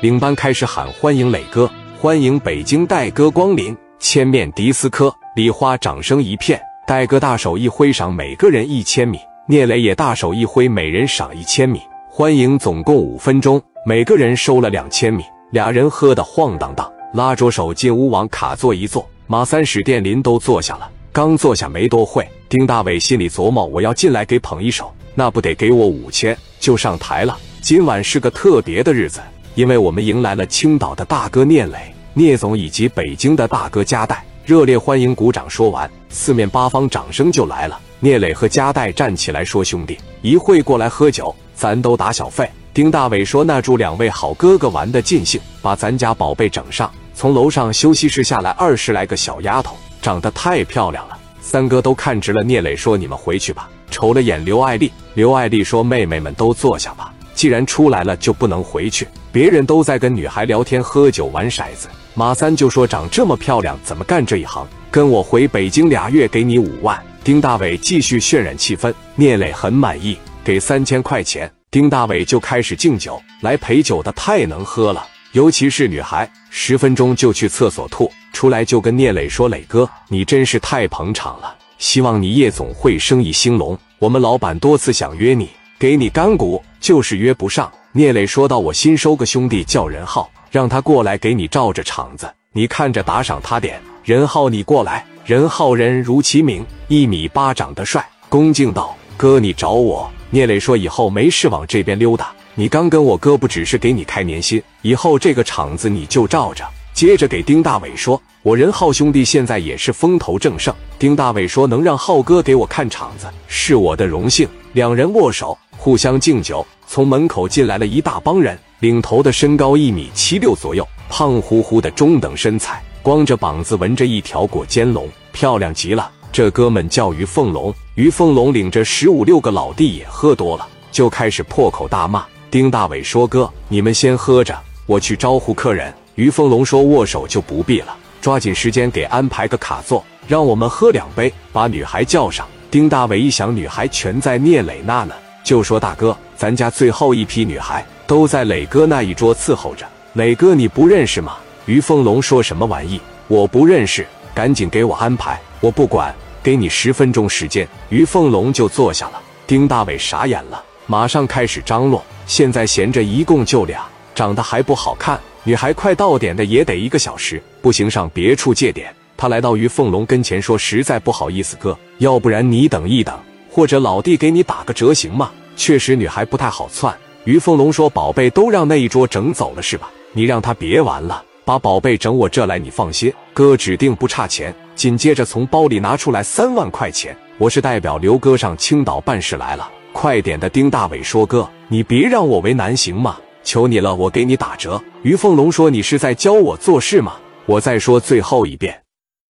领班开始喊欢迎磊哥，欢迎北京戴哥光临，千面迪斯科，礼花掌声一片。戴哥大手一挥，赏每个人一千米。聂磊也大手一挥，每人赏一千米。欢迎总共五分钟，每个人收了两千米。俩人喝得晃荡荡，拉着手进屋往卡座一坐。马三史殿林都坐下了，刚坐下没多会，丁大伟心里琢磨：我要进来给捧一手，那不得给我五千就上台了。今晚是个特别的日子，因为我们迎来了青岛的大哥聂磊、聂总以及北京的大哥加代，热烈欢迎！鼓掌。说完，四面八方掌声就来了。聂磊和加代站起来说：“兄弟，一会过来喝酒，咱都打小费。”丁大伟说：“那祝两位好哥哥玩的尽兴，把咱家宝贝整上。”从楼上休息室下来二十来个小丫头，长得太漂亮了，三哥都看直了。聂磊说：“你们回去吧。”瞅了眼刘爱丽，刘爱丽说：“妹妹们都坐下吧，既然出来了就不能回去。别人都在跟女孩聊天、喝酒、玩骰子。”马三就说：“长这么漂亮，怎么干这一行？跟我回北京俩月，给你五万。”丁大伟继续渲染气氛，聂磊很满意，给三千块钱。丁大伟就开始敬酒，来陪酒的太能喝了，尤其是女孩，十分钟就去厕所吐，出来就跟聂磊说：“磊哥，你真是太捧场了，希望你夜总会生意兴隆。我们老板多次想约你，给你干股，就是约不上。”聂磊说道：“我新收个兄弟叫任浩，让他过来给你罩着场子，你看着打赏他点。任浩，你过来。”任浩人如其名，一米八，长得帅。恭敬道：“哥，你找我？”聂磊说：“以后没事往这边溜达。你刚跟我哥不只是给你开年薪，以后这个场子你就罩着。”接着给丁大伟说：“我任浩兄弟现在也是风头正盛。”丁大伟说：“能让浩哥给我看场子，是我的荣幸。”两人握手，互相敬酒。从门口进来了一大帮人，领头的身高一米七六左右，胖乎乎的中等身材，光着膀子，纹着一条裹肩龙。漂亮极了，这哥们叫于凤龙。于凤龙领着十五六个老弟也喝多了，就开始破口大骂。丁大伟说：“哥，你们先喝着，我去招呼客人。”于凤龙说：“握手就不必了，抓紧时间给安排个卡座，让我们喝两杯，把女孩叫上。”丁大伟一想，女孩全在聂磊那呢，就说：“大哥，咱家最后一批女孩都在磊哥那一桌伺候着。磊哥你不认识吗？”于凤龙说什么玩意？我不认识。赶紧给我安排，我不管，给你十分钟时间。于凤龙就坐下了。丁大伟傻眼了，马上开始张罗。现在闲着一共就俩，长得还不好看，女孩快到点的也得一个小时，不行上别处借点。他来到于凤龙跟前说：“实在不好意思，哥，要不然你等一等，或者老弟给你打个折行吗？”确实女孩不太好窜。于凤龙说：“宝贝都让那一桌整走了是吧？你让他别玩了。”把宝贝整我这来，你放心，哥指定不差钱。紧接着从包里拿出来三万块钱，我是代表刘哥上青岛办事来了，快点的。丁大伟说：“哥，你别让我为难行吗？求你了，我给你打折。”于凤龙说：“你是在教我做事吗？”我再说最后一遍，